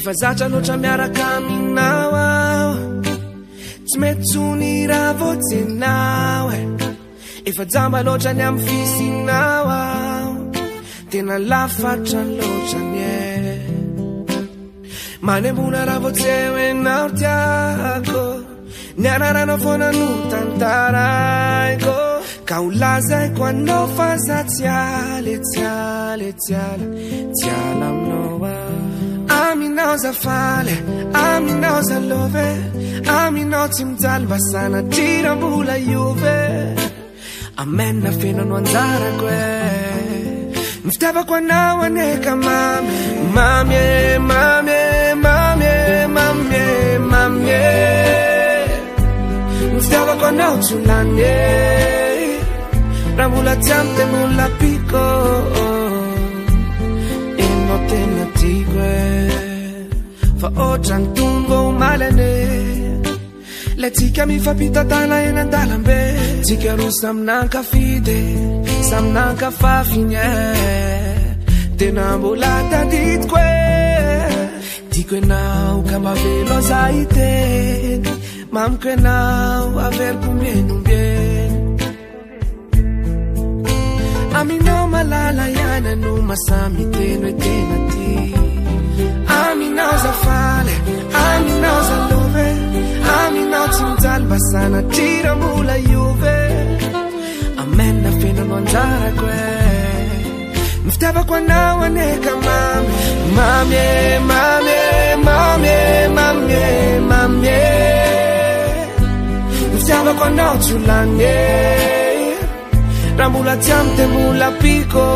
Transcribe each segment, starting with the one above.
efa zatra loatra miaraka aminao ao tsy mety tsony raha voajenao e efa jamba loatra ny amin'ny fisinao ao tena lafatra loatra ny a mane ambona raha voajehoenao tiako ni anaranao fonano tany tara aiko ka ho lazaiko anaofa za tsyale tsyale tsy ala ty ana aminao ao aminosafale aminoslove amino cimzalvasana tirabulaiuve amen a finonuandaraque nftava quanau ane cama mae mae mae mae mae mftava quanau culane ramulaziamtenulla pico fa ôtra ntombao malane la sika mi fapitatala enandalambe sikaro saminankafite saminankafafine tenambolataditkoe tikoenao kababelozaitety mamikoenao averikombienombieno amino malalayanano masa miteno etenati aminao zafale aminao za love aminao tsy mijaly basana trira mbola iove amen nafina no anjarako e mi fitiavako anao aneka mame mamie mame mamie mame mamie mi fitiavako anao tsy olan e raha mbola tsi amy te mola piko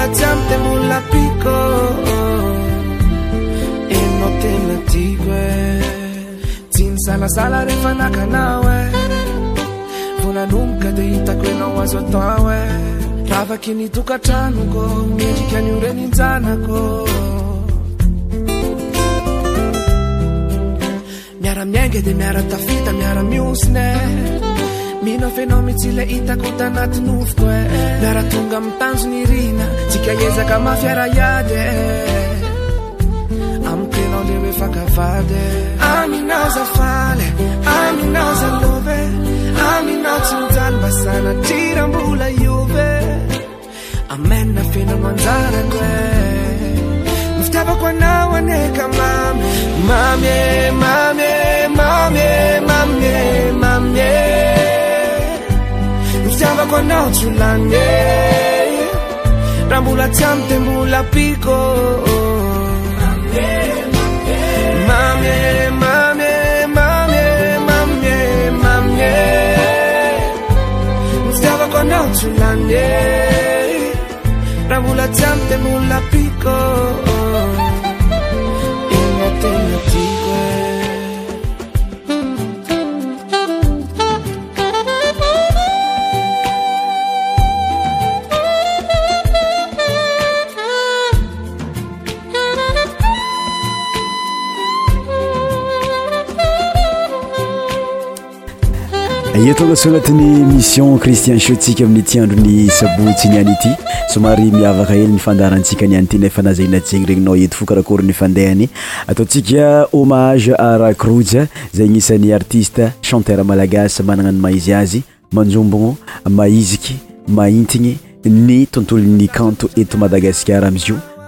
ayam temollapiko e matematiko e siny salasala rehefa nakanao e volanomoka de hitako enao azo atao e ravaky nitokatranoko medrik anio ndreny injanako miara-mianga de miaratafita miara-miosiny minao fenao misila itako tanaty mofokoe eh, eh. maratonga amiytanjo nirina tsika iezaka mafiaraiade eh. ami tenao deoefakafade aminao zafale aminao zalove aminao tsy nijalybasana tirampola iobe amenna fena manjarale myfitavako anao aneka mam mame mame mame mame mame Tiava kona chulane Ramula chante mula pico Mame, mame, mame, mame, mame Tiava kona chulane Ramula chante mula pico tonga so agnatin'ny mission cristien shotsika aminny tiandro ny saboitsy niany ity somary miavaka hely nifandarantsika ni any ity nefa nazainat zegny regny nao eto fo karakory nyfandehany ataotsika homage rakroje zay gnisan'ny artiste chanter malagasy manana ny maizy azy manjombogna maiziky maintigny ny tontolo'ny kanto eto madagasikara amizio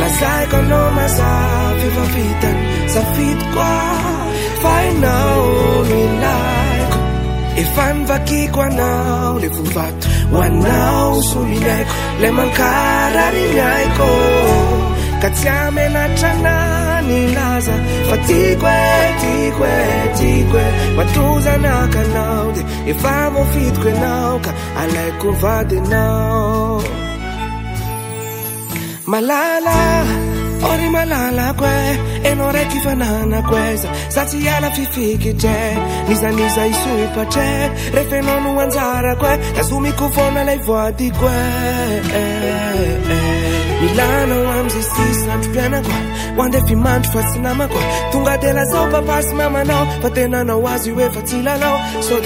laskonomasapivaitn safitua fainaonunako e fan vakiuanau levuvat uanau suninako lemancararinaiko kaziamenacana lasa fatique tique tique matosanacanao de e vamo fitoque naoca alecon vate nao malala ory malala koe anao raiky fananakoe za sa tsy alafifikitr nizaniz isoatr rehefaanao noanaakoe zomiko onalay akomiao amzsraaoadefanro fay a ongeaoaayamaaofaoa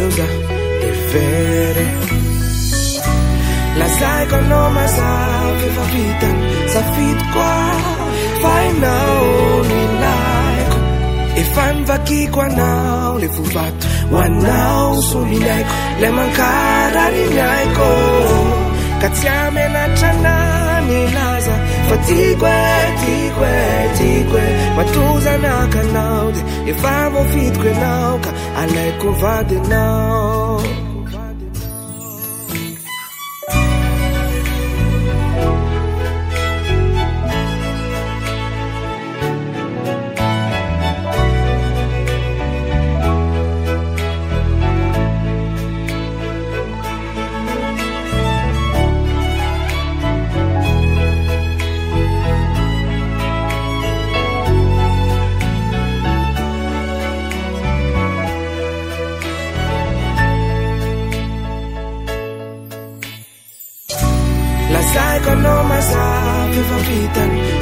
eylo sea lazaiko ano masaike favita safitokoa fainao lilaiko e fano vakhio anao le vovat o anao solilaiko le mancataminaiko katiamenatranani lasa fatikoe tioe tioe matrozanacanao de e famofitiko enao ka alaiko vadenao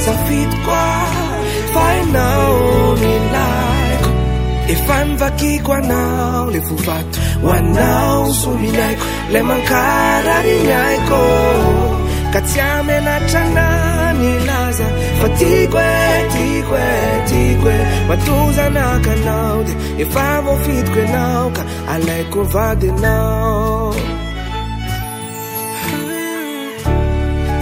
afitoa fainao minaiko e fano vakhiko anao le fofato ho anao so minaiko le mankaradinaiko kattiam enatranani laza fatikoe tikoe tikoe matozanaca anao de e famofitoko enao ka alaiko vadenao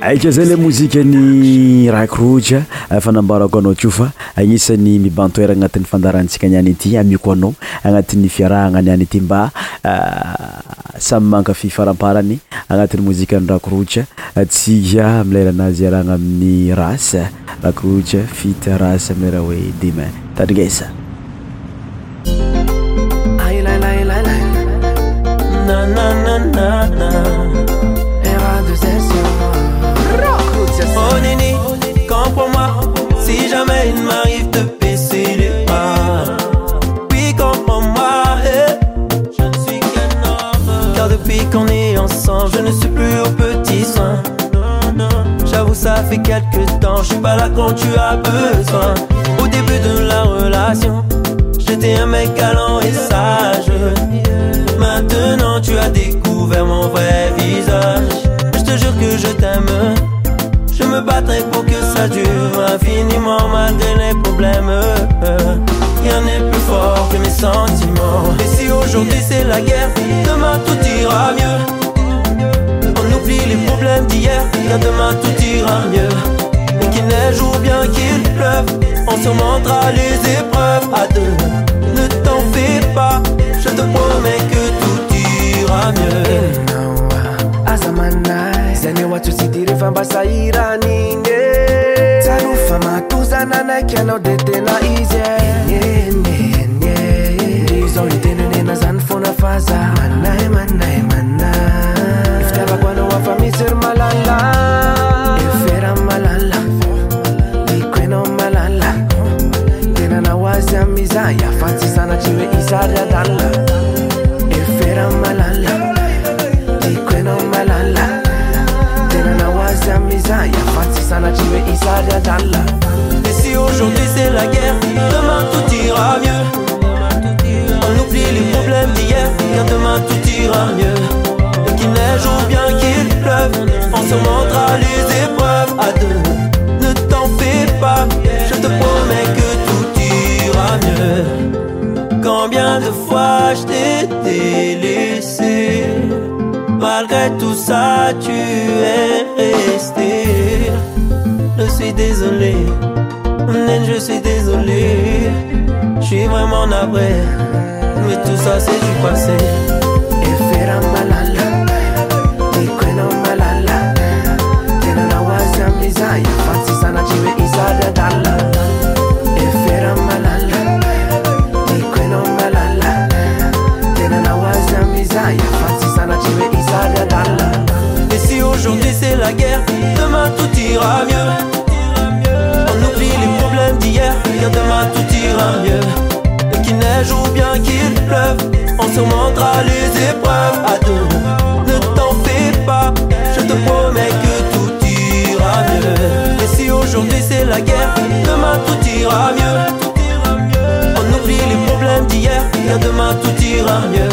aka zay le mozika ny rako rotra ah, fanambarako anao to fa agnisan'ny mibantoeraagnatin'ny fandarantsika ni any ity amiko anao agnatin'ny fiarahana ny any ity mba ah, samy manka fifaramparany agnati'y mozika n'y rakorotra atsika ah, amilerahanazy arahana amin'ny ras rakrota fita rasy amileraha hoe dema tarigesa aaaaa ça fait quelques temps. Je suis pas là quand tu as besoin. Au début de la relation, j'étais un mec galant et sage. Maintenant tu as découvert mon vrai visage. Je te jure que je t'aime. Je me battrai pour que ça dure infiniment malgré les problèmes. Rien n'est plus fort que mes sentiments. Et si aujourd'hui c'est la guerre, demain tout ira mieux oublie les problèmes d'hier, car demain tout ira mieux. Et qu'il neige ou bien qu'il pleuve, on surmontera les épreuves à deux. Ne t'en fais pas, je te promets que tout ira mieux. Azamana, zanewa tusidireva na nine tarufa matuzana nakianao de tena izy ndizo itenenena zany fonafaza manae manae manae malala. Efera malala. Ikwena malala. Tena na wazi amiza ya fansi sana chiwe isara dala. Efera malala. Ikwena malala. Tena na wazi amiza ya fansi sana chiwe isara dala. Et si aujourd'hui c'est la guerre, demain tout ira mieux. On oublie les problèmes d'hier, car demain tout ira mieux. Et qu'il neige ou tu es resté. Je suis désolé, je suis désolé. Je suis vraiment navré, mais tout ça c'est du passé. On oublie les problèmes d'hier, rien demain tout ira mieux. Et qu'il neige ou bien qu'il pleuve, on se surmontera les épreuves à deux. Ne t'en fais pas, je te promets que tout ira mieux. Et si aujourd'hui c'est la guerre, demain tout ira mieux. On oublie les problèmes d'hier, demain tout ira mieux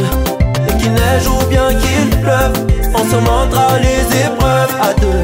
qu'il neige ou bien qu'il pleuve, on se surmontera les épreuves à deux.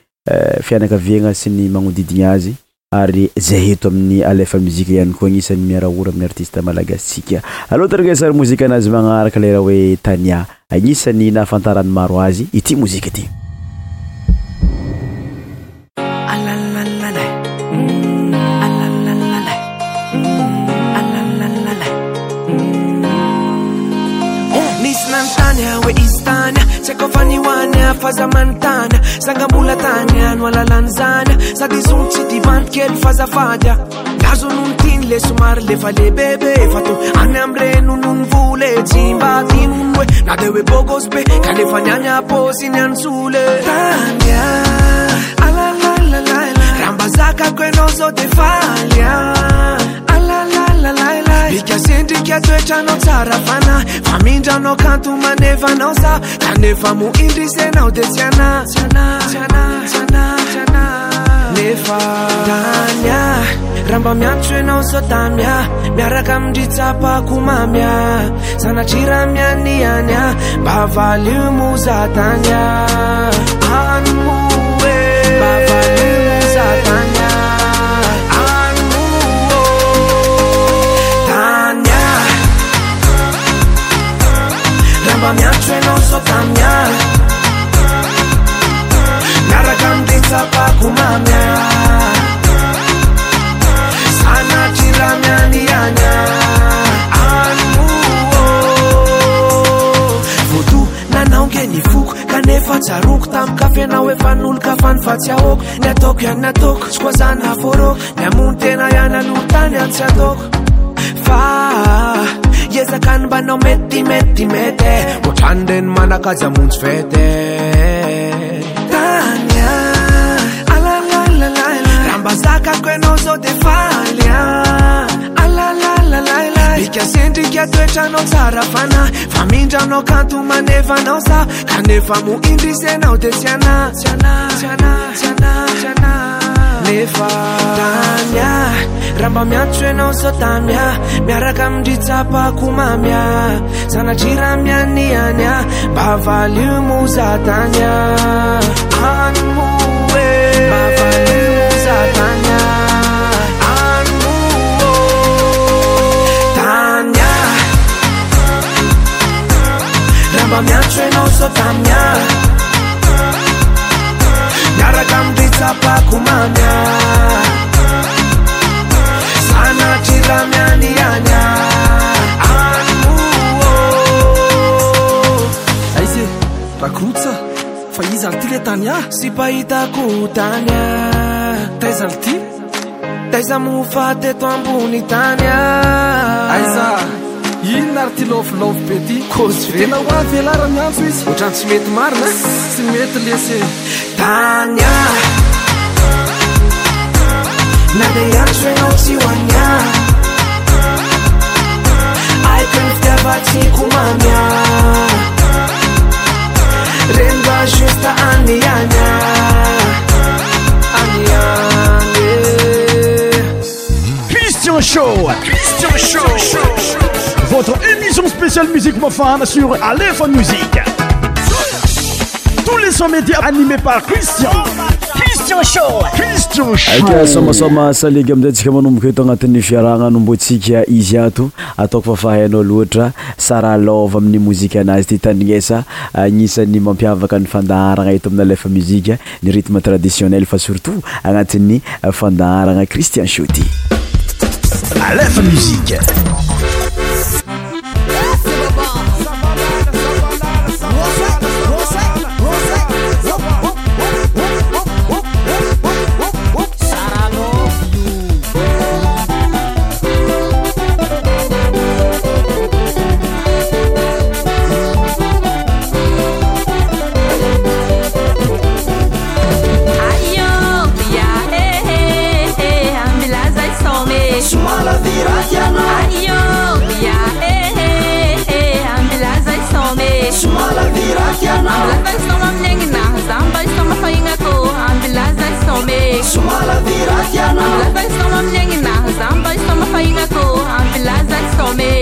Eh, fianaka viagna sy ny magnodidigna azy ary za eto amin'ny alefa mozika ihany koa agnisan'ny miara hora amin'ny artiste malagasitsika alôha taragesary mozika anazy magnaraka leraha hoe tanya agnisany nahafantarany maro azy ity mozika ty fanianyafaza manaa sagabolatanyanoalalanzana sadizoncitivant kel fazafana nazonontin lesomar lefalebebeefato anyeamrenonun vule gimbatinune nadeoe bogosbe kalefanyanyaposinyansulerambaaeooe ika sendrika atoetra anao tsara fanahy fa mindra nao akanto manevanao zaho da nefa mo indrisenao de tsy anayanasnsan na nefa tany ah raha mba miatso enao sao tamy ah miaraka amindritsapako mamy a sanatrira miany any a mba valo mo zah tany ah amiantenao staaminyay naraka mensapako mamyaanatrramian anya am voto nanaonge ni foko kanefa tsaroko tamin'ny kafena o efan'olo ka fani vatsi ahoko ny ataoko ihanynyatoko tsykoazany haforoko ny amony tena iany alotany an tsy ataooko fa iezakanymbanao mettymetty mety motranre ny manakajamontjy fety tanya alalalra mbazakako enao sao de falya alalalalailayikasendrika toetra anao tsarafanay fa mindra ainao kanto manevanao za ka nefa mo indrisenao de sy ana syanasanasanayn tanya ra mba miantso enao sao tamia miaraka amindry tsapako mamya sanatrira miany any a mba valio moza tanya nbto aiz e rahakorosa fa izalty le tany ah sy pahitako tanya ah. taiza ah. ty taizamo fateto ambony tanyaaiza inona ry tylovolovo be ty tena oan elara miantso izy otrano tsy mety marina sy mety lese anya ah. risn votre émission spéial musi mfan sur aleo musitou les sonméti animé par christian tiek somasoma salega aminizay ntsika manomboka eto agnatin'ny fiarahgna nombontsika izy ato ataoko fa fahainao loatra sara lova amin'ny mozikaanazy ty tandrignesa agnisan'ny mampiavaka ny fandaharana eto amin'ny alefa mozika ny rythme traditionnel fa surtout agnatin'ny fandaharana cristian shoty alefa mozika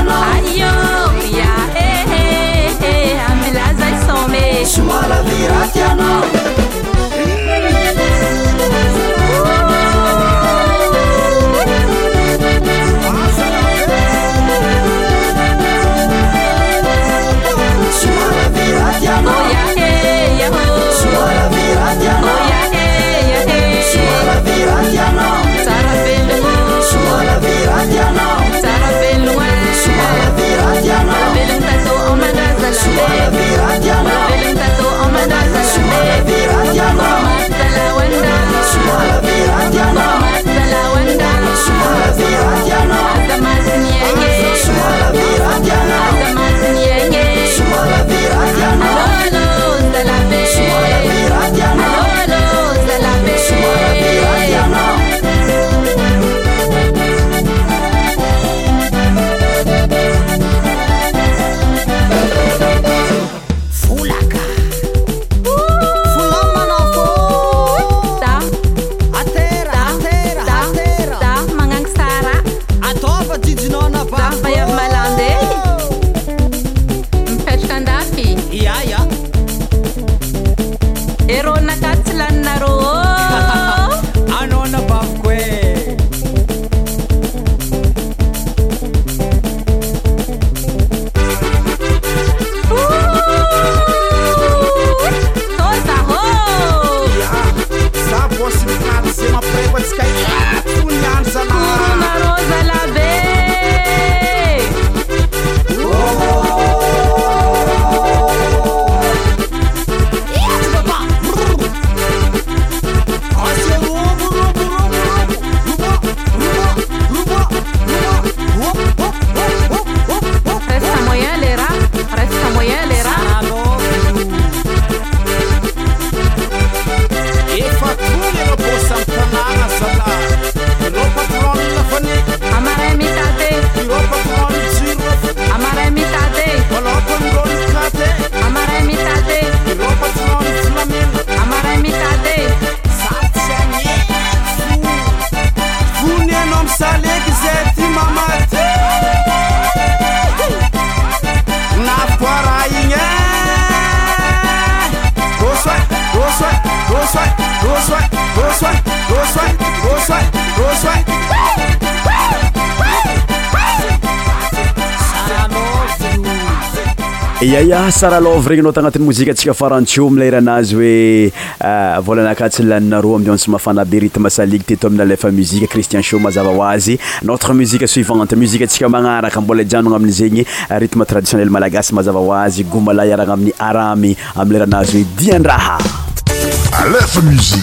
爱你。ya ah, saralov regny anao tagnatin'ny mozika antsika farantio amileranazy hoe ah, volanakatsy laninaro ambianso mafanabe ritme salige tito aminy alefa muzike cristien sho mazava hoazy notre musique suivante musiqe atsika magnaraka mbola hijanogna amin zegny ah, rythme traditionnel malagasy mazava hoazy gomala arana amin'ny aramy amileranazy hoe dian-drahaaa msie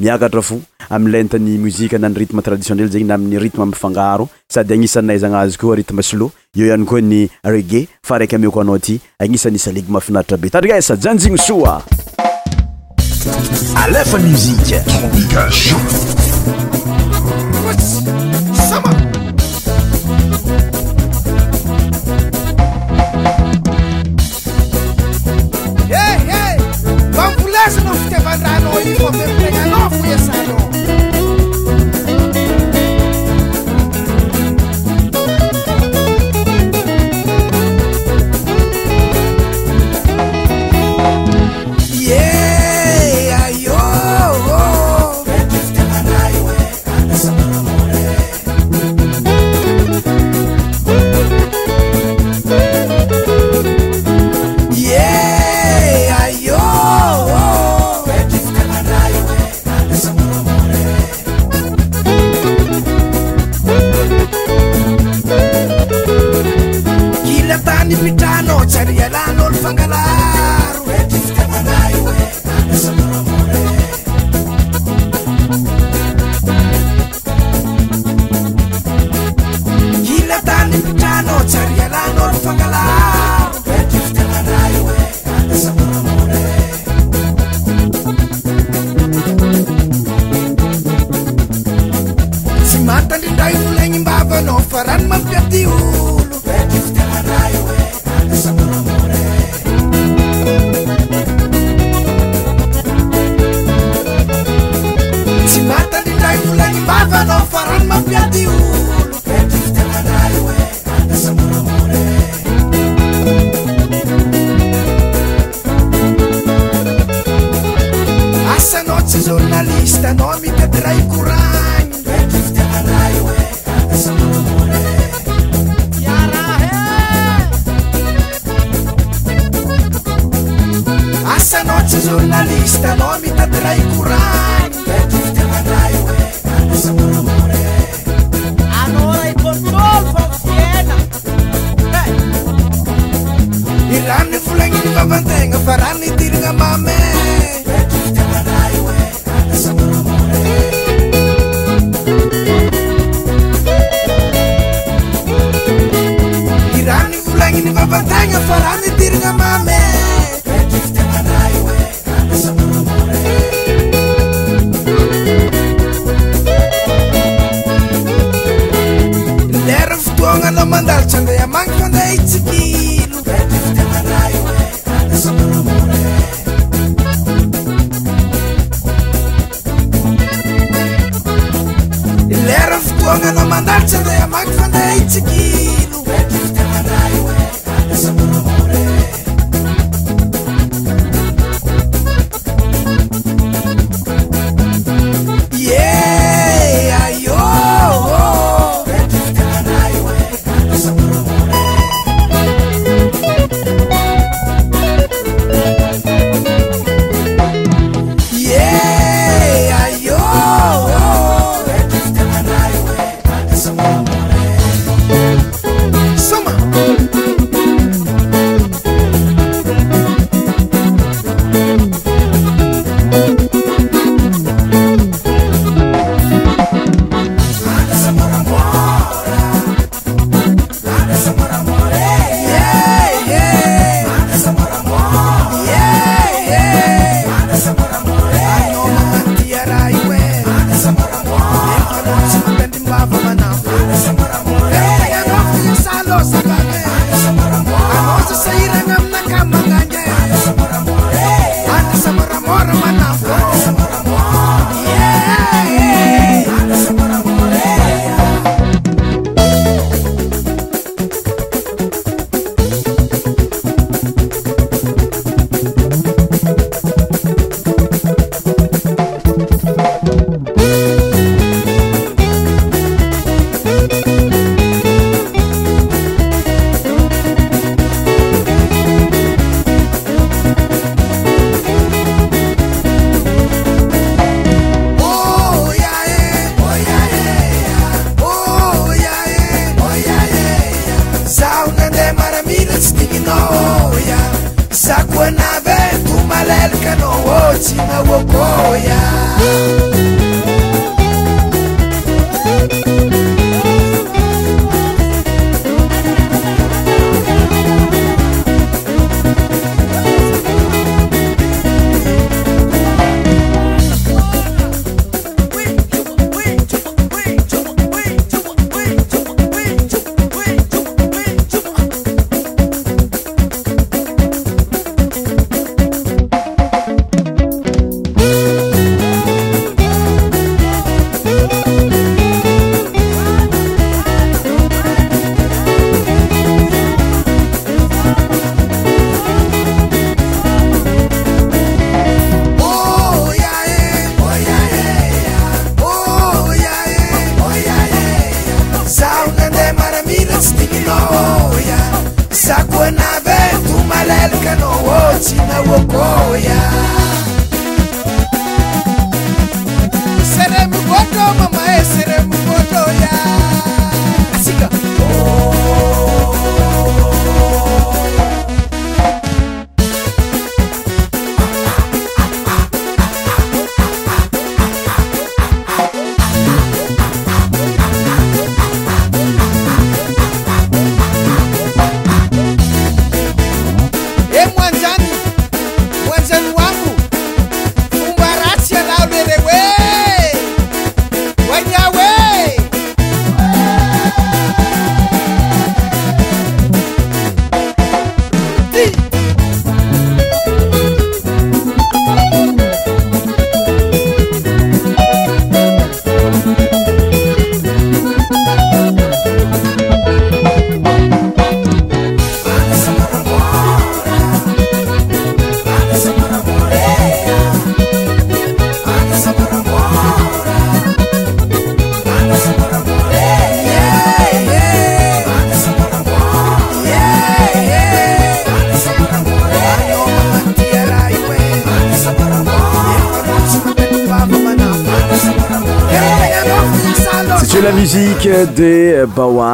miakatra fo amiylantany muzika na ny rythme traditionel zegny na amin'ny rytme mifangaro sady agnisanynaizagnazy koa rytme slo eo ihany koa ny reget fa raiky ame ko anao aty agnisanyisa leg mahafinaritra be tadria esa janjigny soaami empieza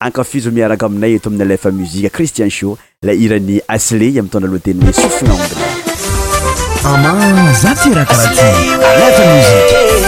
ankafizo miaraka aminay eto amin'ny alefa muzika christian sha la irany asle amiy tondra loa teny hoe sofinaonbina ama za tirakarahaky alat muzike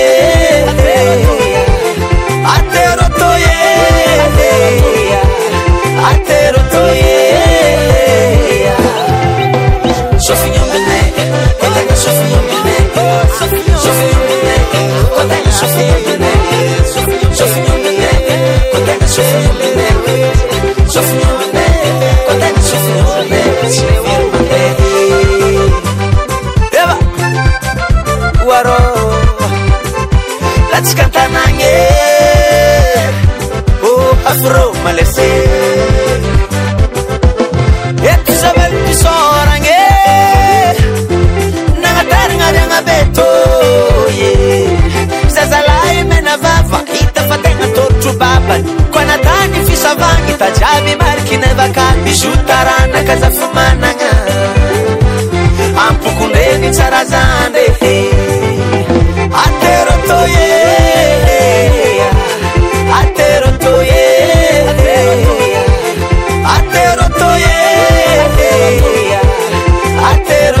Let's cantar nange Oh, afro malese zazalay menavava hita fategna torotso babany koa natany fisavagny tajiamy marikinavaka ty sotaranaka zafo managna ampokombegny tsaraza ndrehe eh. aterotôyeea aterotôyee aterotôyeea ate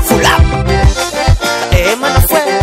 Fulap, Emma eh, no fue.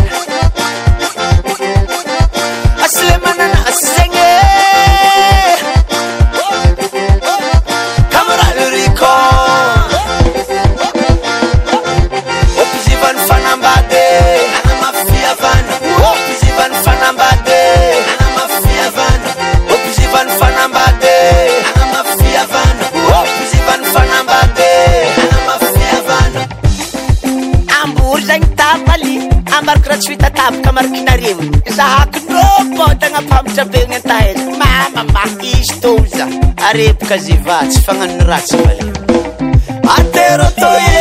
maraki narimo zahako nômôtagnapapatra beny antahaza mamama izy tôy za arebaka ze va tsy fagnanono ratsy male aterotoer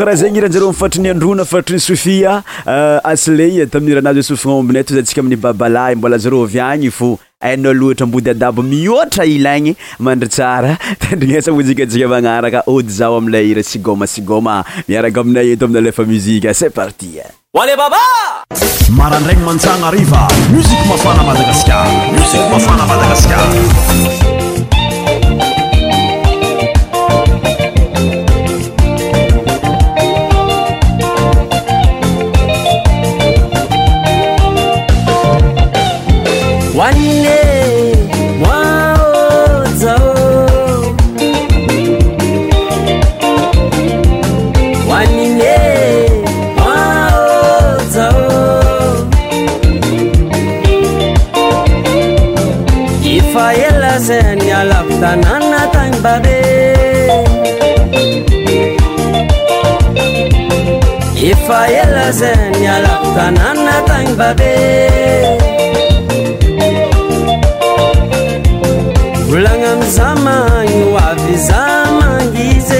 karaha zegny iranzareo mifartranyandrona fatrany sofia euh, aslei tamin'ny rahanazy sofinaombinay to za ntsika amin'ny babalahy mbola azaro vy agny fo haina loatra mbody adabo mioatra ilaagny mandro tsara tendrinesamojikajika manaraka ody zao amile ira sigoma sigoma miaraka aminay eto amina lefa muzike ce parti alebab marandragny mantsanariva musik msoana madagasarmsimsoaamadagasar danananatagna babe efa ela za miala tanananatagny babe volagna ami zamagny hoavy zamangy izy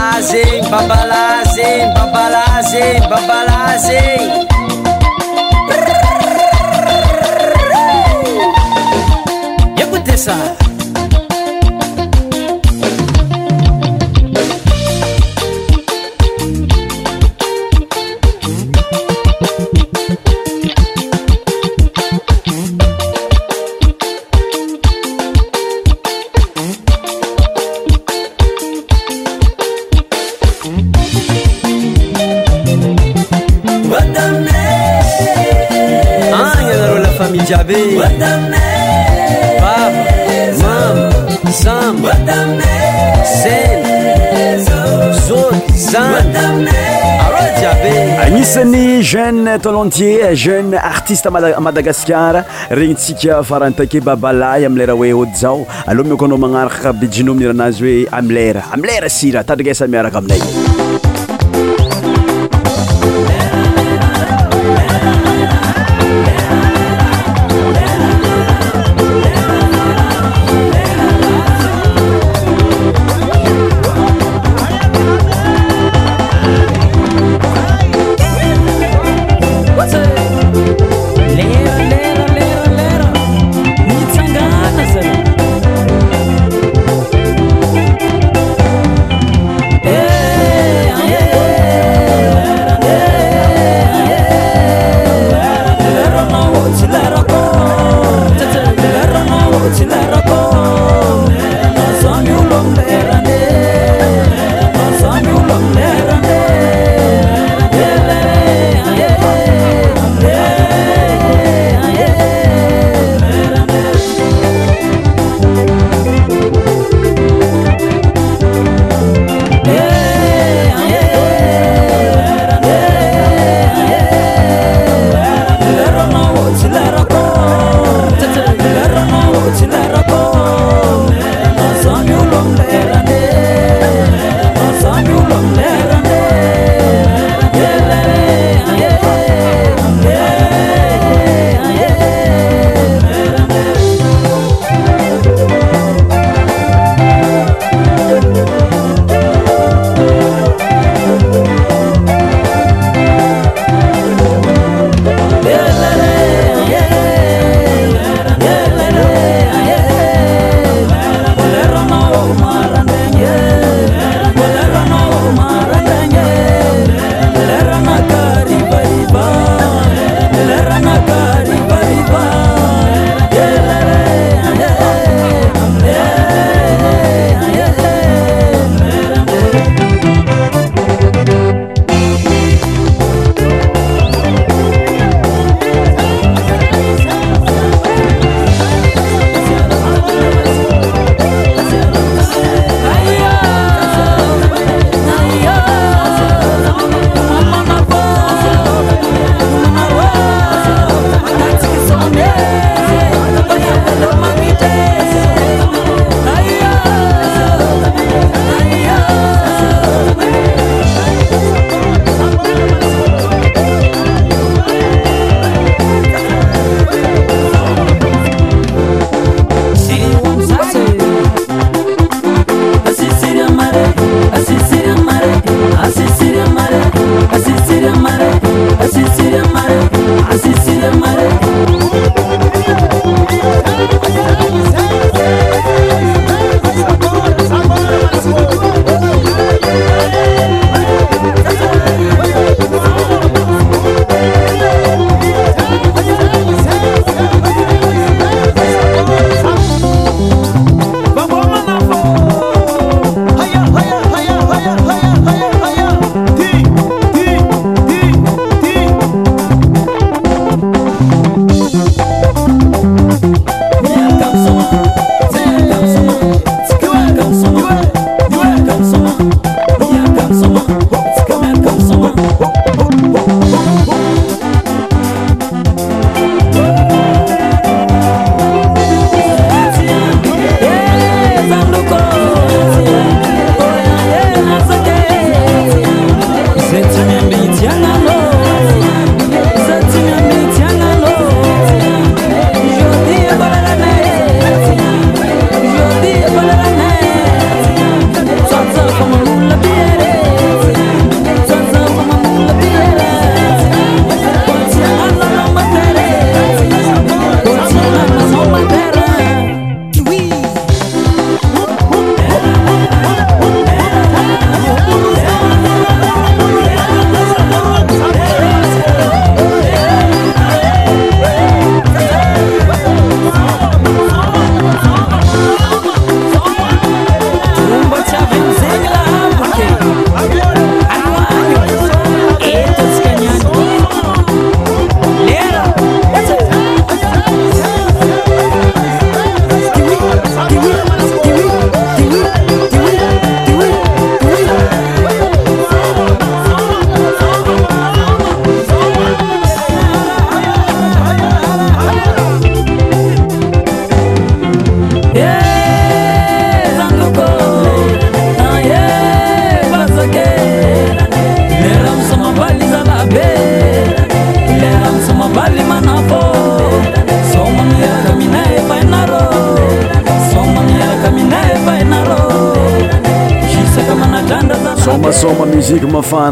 babalazem, babalazem, babalazem, babalazem. Escuta essa. tolontier jeune artiste maa madagascara regny tsika faranytake babalay ami lera hoe ody zao aleha miokoanao magnaraka kabijinominy ranazy hoe amlera amlera sira tadrikasa miaraka aminay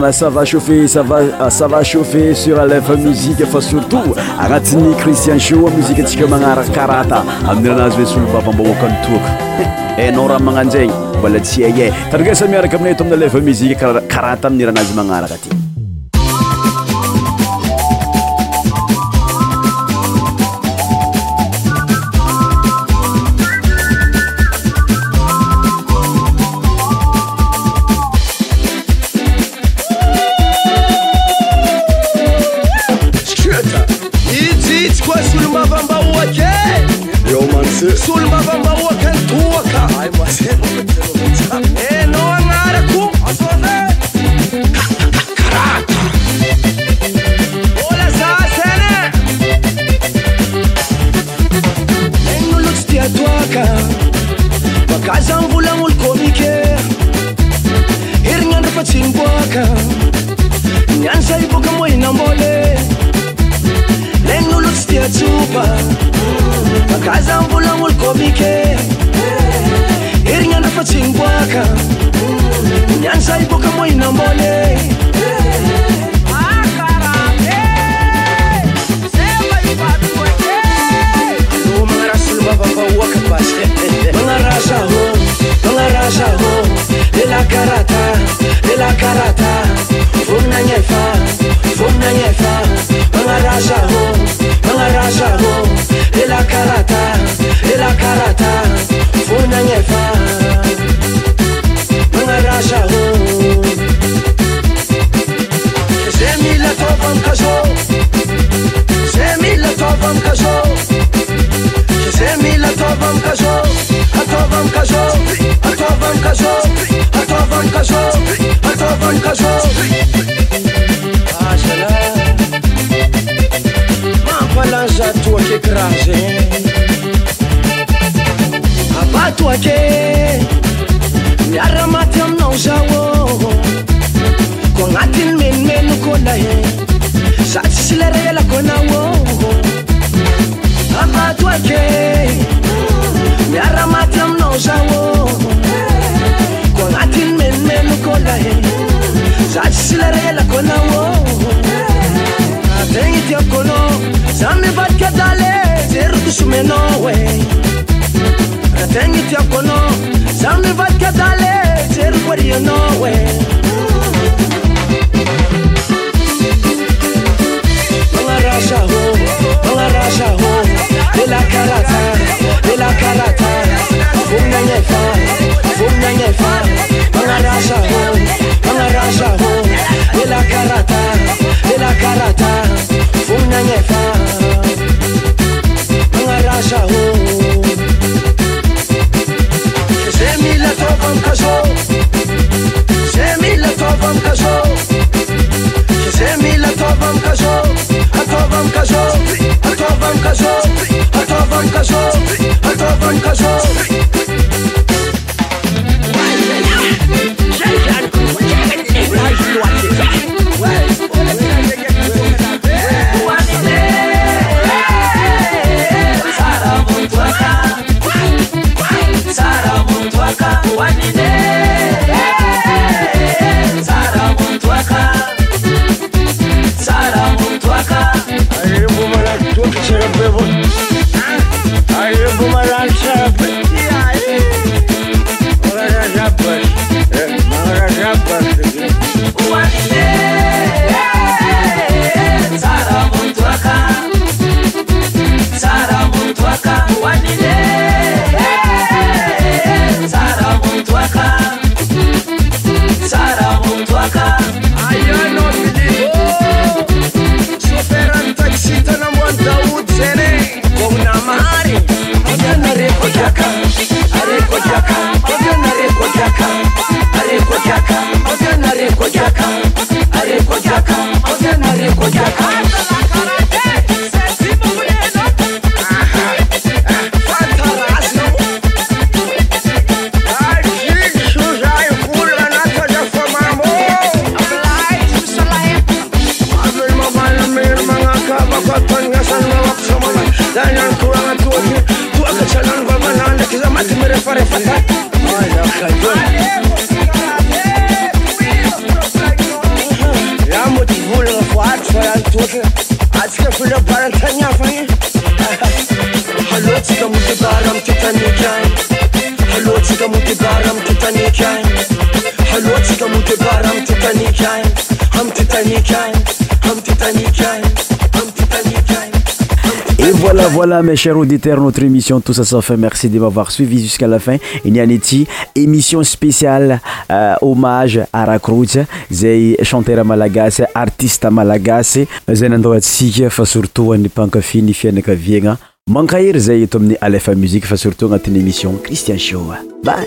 a sava chaufeu savasava ah, chauffer sur alef musique fa surtout agnatiny christian sheo muzique antsika magnaraka karata amin'iranazy hoe solobavamba hoakanytoaka hainao ran magnano zegny mbola tsy aye karaga sa miaraka aminay ato ami'ny a lef muziqe a karata amin'nira anazy magnaraka aty voilà ma cher auditeur notre émission tousasafi merci de mavoir suivi jusqu'à la fin nianiaty émission spéciale euh, homage arakroate zay chantere malagasy artiste malagasy zay nandao atsiky fa surtout anypankafiny fiainakaviagna mankahery zay eto amin'ny alefa muzike fa surtout agnatin'nyémission christian show bay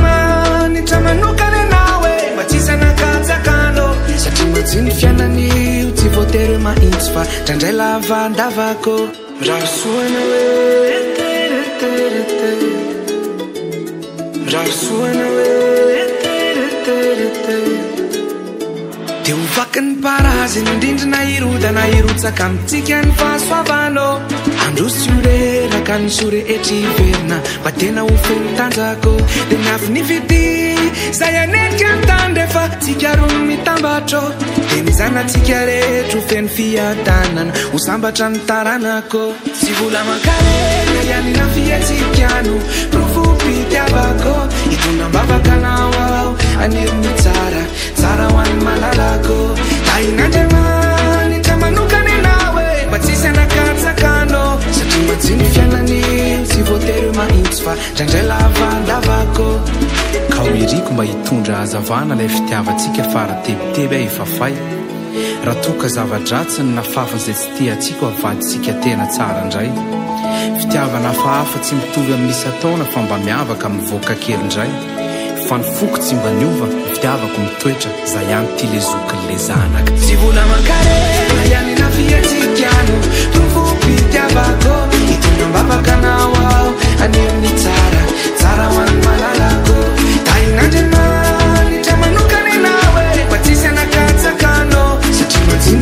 tra manokany anao oe mba tsy isanakasakano satria mosyny fiananyo tsy votely mahintsy fa trandray lavandavako rah soana oe ttt raha soana oe ttt e hofaky ny parazy indrindrina irodana irotsaka mintsika ny fahasoavanao andro sure raka ny sore etrverna mfa tena ho folo tanjako di miavinivity zay anenika ntanyeefa tsikarony mitambatro d mizanatsika rehhtra feny fiatanana ho sambatra ntaranaksy vlaakaaninafiatsikano rofofityabako itonambavakanao aho aneriny tsara tsara oanymalalako ain'andrmana manokana anae ma tsisynakatsakano satritsynyfiananiny sy votery mahitsy fa drndraylafandavako ho iriko mba hitondra hazavana ilay fitiavantsika faratebiteby ah efa fay raha toka zava-dratsy ny nafafanizay tsy tia ntsika havadintsika tena tsara indray fitiavana hafahafa tsy mitoga ny misy ataona fa mba miavaka min'nyvoaka kelyindray fa nifoky tsy mba ny ova yfitiavako mitoetra iza hany ty lezokin' la zanakatsy vola mankarea an nafiatkaan tokoiiavako itaaknan t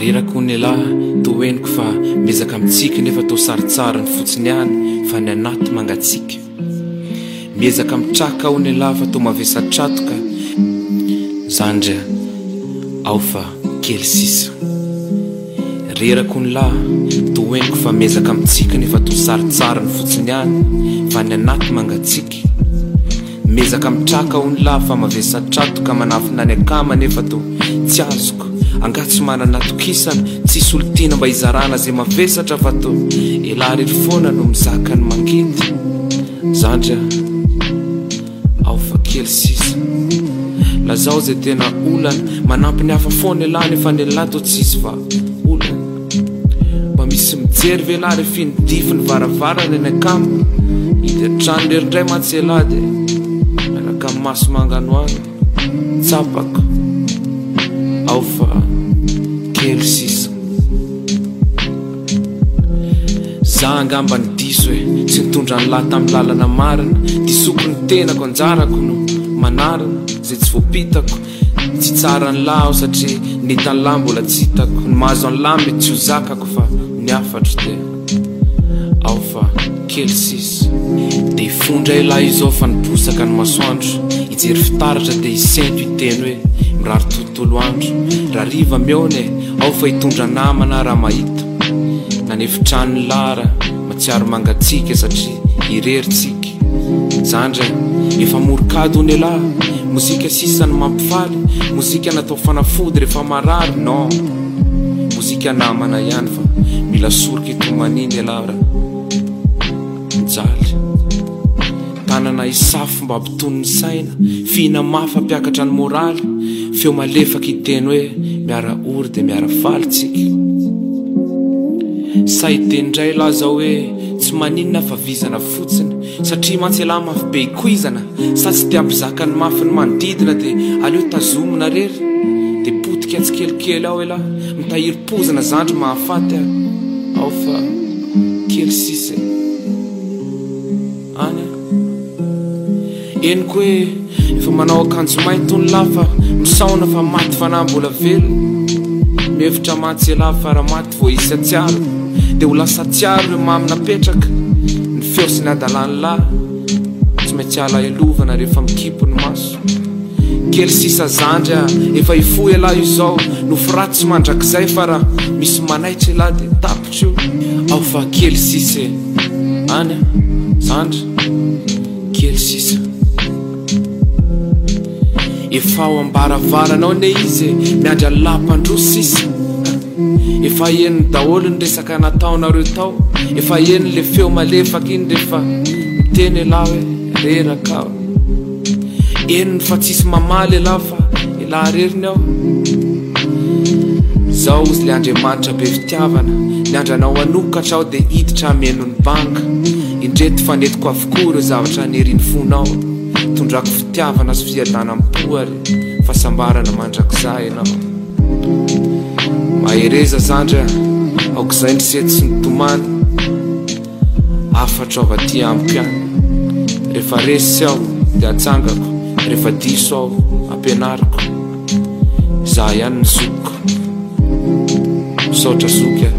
eerak ny alahy to eniko fa mezaka mitsika nefa to saritsari ny fotsiny any fa ny anaty mangatsika miezaka mitraka ao ny alahy fa to mahavesatratoka zadra ao fa kely sisa rerako ony lahy to oeniko fa mezaka amitsika nefa to saritsari ny fotsiny any etratok manafina any akamanefto tsy azoko angaso mananatokisana tsisy olotiana mba izaranaza mavesatra fato elayeyfonanoiakany keyoe ao a tena olana manampiny hafa fona elaynyfany layto tsizy va ola a misy mijery vlahyrefnydifo ny varavarany any akama yatranolerindray matslahy di iakmasomanaoaakelsis a angambany iso he tsy nitondra ny lahy tami'ny lalana marina disokony tenako anjarako no manarina zay tsy voapitako tsy tsara ny lahy aho satria nitany lahy mbola tsy hitako nymahazo an lahy e tsy ho zakako fa niafatry di ao fa kelysis ifondra elahy izao fa nibosaka ny masoandro ijery fitaritra di isento iteny hoe miraro tolotolo andro rahariva mionye ao fa itondra namana raha mahito nanefitranny lara matsiary mangatsika satria ireritsi a eforkad ny alahy mozika sisny mampifaly mozia nataofanafoy ehfaaaynoihayfa mil sork tomaniny alah isafy mba mpitonyny saina fihina mafy mpiakatra ny moraly feo malefaka iteny hoe miara ory di miarafalitsik aidei ndray lahy zao hoe tsy maninona favizana fotsiny satria matsy alahy mafy be kuizana sa tsy tiapizaka ny mafi ny mandidina di aleo tazomina rery de potika atsikelikely aho elay mitahiri-pozina zandry mahafaty a aofa kely sis e. eniko hoe efa manao akanjo maitony layfa misaona fa maty fanahymbola velo mhevitra matsy e lay faraha maty voisasiaro dho lasaiaro e maminaperaka nyfosiny adalanylahy tsy maintsy alailovana rehefa mikipny asoe ofasy ndrakzay fh i idny andry efa o ambaravaranao ny izy e. miandrany lampandrosisy efa eniny daholo ny resaka nataonareo tao efa ennla feomalefaka iny refa teny lahy hoe rerakaenyfa tssy aaly lafa y reriny ao zao izy la andriamanitra be fitiavana miandranao anokata ao dia hiditra menon'ny banka indrety fanetiko avokoa reo zavatra nerin'ny fonaao drako fitiavaana zy fiarnana mi'ypoary fasambarana mandrakzah ianao mahereza zandr a aok izay ndisety sy ny tomany afatro avadi amiko hany rehefa ressy aho dia atsangako rehefa disoa ampianariko zah ihany ny zoko isaotra zokyah